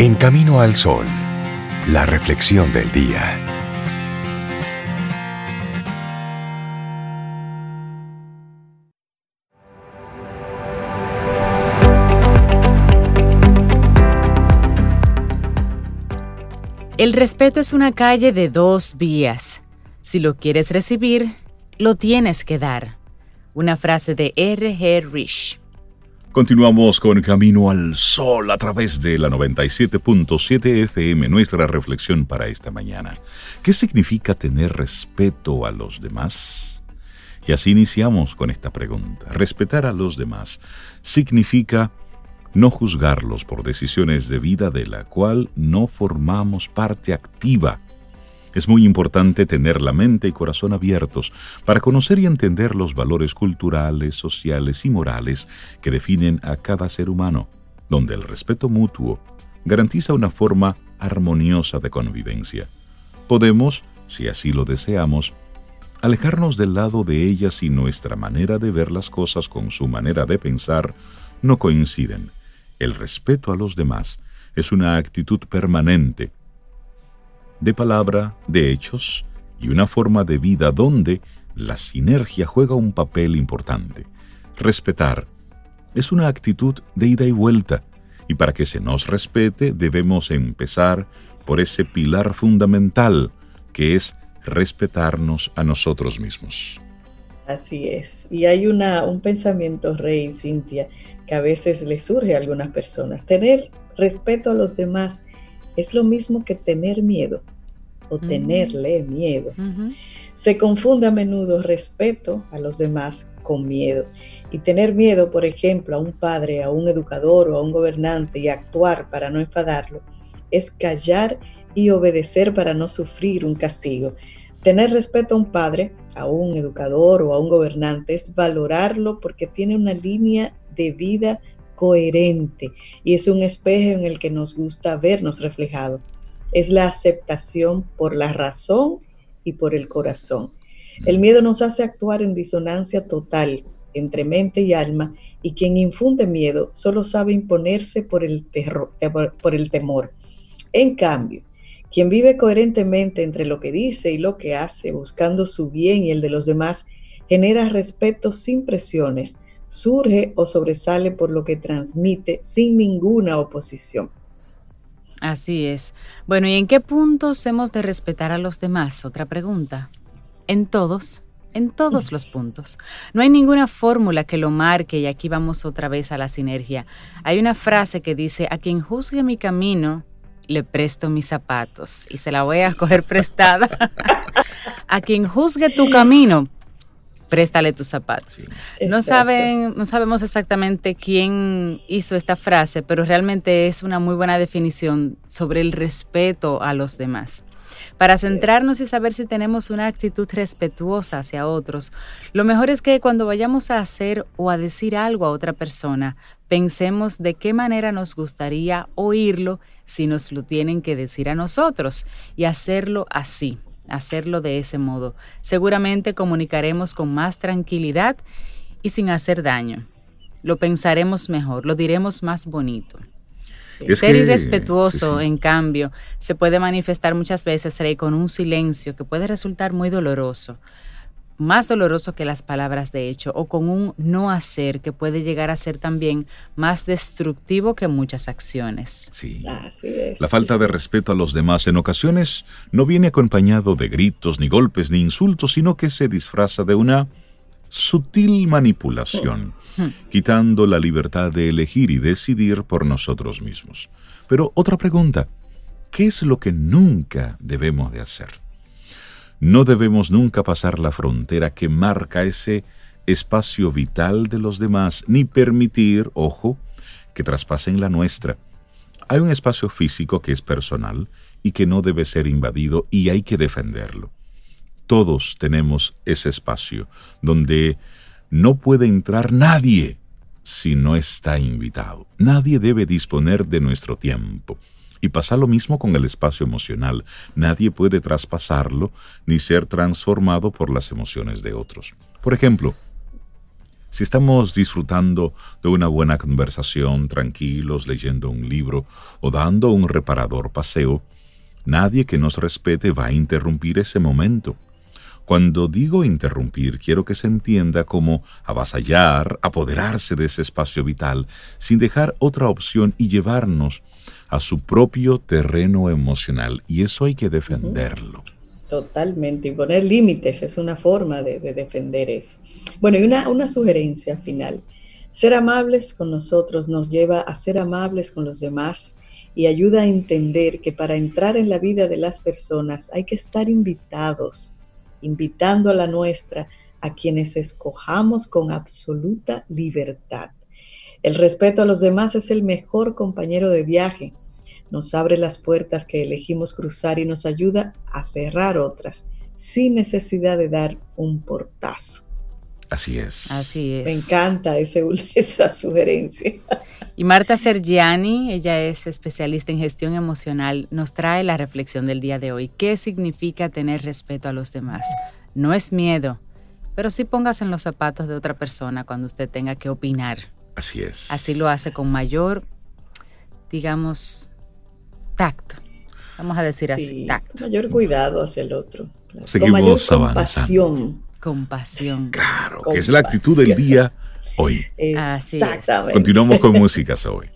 En Camino al Sol, la reflexión del día. El respeto es una calle de dos vías. Si lo quieres recibir, lo tienes que dar. Una frase de R. G. Rich. Continuamos con Camino al Sol a través de la 97.7 FM, nuestra reflexión para esta mañana. ¿Qué significa tener respeto a los demás? Y así iniciamos con esta pregunta. Respetar a los demás significa no juzgarlos por decisiones de vida de la cual no formamos parte activa es muy importante tener la mente y corazón abiertos para conocer y entender los valores culturales, sociales y morales que definen a cada ser humano, donde el respeto mutuo garantiza una forma armoniosa de convivencia. Podemos, si así lo deseamos, alejarnos del lado de ellas si nuestra manera de ver las cosas con su manera de pensar no coinciden. El respeto a los demás es una actitud permanente de palabra, de hechos y una forma de vida donde la sinergia juega un papel importante. Respetar es una actitud de ida y vuelta, y para que se nos respete debemos empezar por ese pilar fundamental que es respetarnos a nosotros mismos. Así es. Y hay una, un pensamiento, Rey Cintia, que a veces le surge a algunas personas. Tener respeto a los demás es lo mismo que tener miedo o mm. tenerle miedo. Se confunde a menudo respeto a los demás con miedo. Y tener miedo, por ejemplo, a un padre, a un educador o a un gobernante y actuar para no enfadarlo, es callar y obedecer para no sufrir un castigo. Tener respeto a un padre, a un educador o a un gobernante es valorarlo porque tiene una línea de vida coherente y es un espejo en el que nos gusta vernos reflejado. Es la aceptación por la razón y por el corazón. El miedo nos hace actuar en disonancia total entre mente y alma y quien infunde miedo solo sabe imponerse por el, terror, por el temor. En cambio, quien vive coherentemente entre lo que dice y lo que hace, buscando su bien y el de los demás, genera respeto sin presiones, surge o sobresale por lo que transmite sin ninguna oposición. Así es. Bueno, ¿y en qué puntos hemos de respetar a los demás? Otra pregunta. En todos, en todos los puntos. No hay ninguna fórmula que lo marque y aquí vamos otra vez a la sinergia. Hay una frase que dice, a quien juzgue mi camino, le presto mis zapatos y se la voy a coger prestada. a quien juzgue tu camino, préstale tus zapatos. no saben, no sabemos exactamente quién hizo esta frase, pero realmente es una muy buena definición sobre el respeto a los demás. Para centrarnos y saber si tenemos una actitud respetuosa hacia otros, lo mejor es que cuando vayamos a hacer o a decir algo a otra persona, pensemos de qué manera nos gustaría oírlo si nos lo tienen que decir a nosotros y hacerlo así hacerlo de ese modo. Seguramente comunicaremos con más tranquilidad y sin hacer daño. Lo pensaremos mejor, lo diremos más bonito. Ser irrespetuoso, en cambio, se puede manifestar muchas veces con un silencio que puede resultar muy doloroso más doloroso que las palabras de hecho o con un no hacer que puede llegar a ser también más destructivo que muchas acciones. Sí. La falta de respeto a los demás en ocasiones no viene acompañado de gritos, ni golpes, ni insultos, sino que se disfraza de una sutil manipulación, quitando la libertad de elegir y decidir por nosotros mismos. Pero otra pregunta, ¿qué es lo que nunca debemos de hacer? No debemos nunca pasar la frontera que marca ese espacio vital de los demás, ni permitir, ojo, que traspasen la nuestra. Hay un espacio físico que es personal y que no debe ser invadido y hay que defenderlo. Todos tenemos ese espacio donde no puede entrar nadie si no está invitado. Nadie debe disponer de nuestro tiempo. Y pasa lo mismo con el espacio emocional. Nadie puede traspasarlo ni ser transformado por las emociones de otros. Por ejemplo, Si estamos disfrutando de una buena conversación, tranquilos, leyendo un libro o dando un reparador paseo, nadie que nos respete va a interrumpir ese momento. Cuando digo interrumpir, quiero que se entienda como avasallar, apoderarse de ese espacio vital, sin dejar otra opción y llevarnos a su propio terreno emocional. Y eso hay que defenderlo. Totalmente, y poner límites es una forma de, defender eso. Bueno, y una, una sugerencia final. Ser amables con nosotros nos lleva a ser amables con los demás y ayuda a entender que para entrar en la vida de las personas hay que estar invitados invitando a la nuestra a quienes escojamos con absoluta libertad. El respeto a los demás es el mejor compañero de viaje. Nos abre las puertas que elegimos cruzar y nos ayuda a cerrar otras sin necesidad de dar un portazo. Así es. Así es. Me encanta esa sugerencia. Y Marta Sergiani, ella es especialista en gestión emocional, nos trae la reflexión del día de hoy. ¿Qué significa tener respeto a los demás? No es miedo, pero sí póngase en los zapatos de otra persona cuando usted tenga que opinar. Así es. Así lo hace con mayor, digamos, tacto. Vamos a decir así, tacto. Mayor cuidado hacia el otro. Seguimos con mayor compasión. Compasión. Claro, que es la actitud del día hoy. Exactamente. Continuamos con música hoy.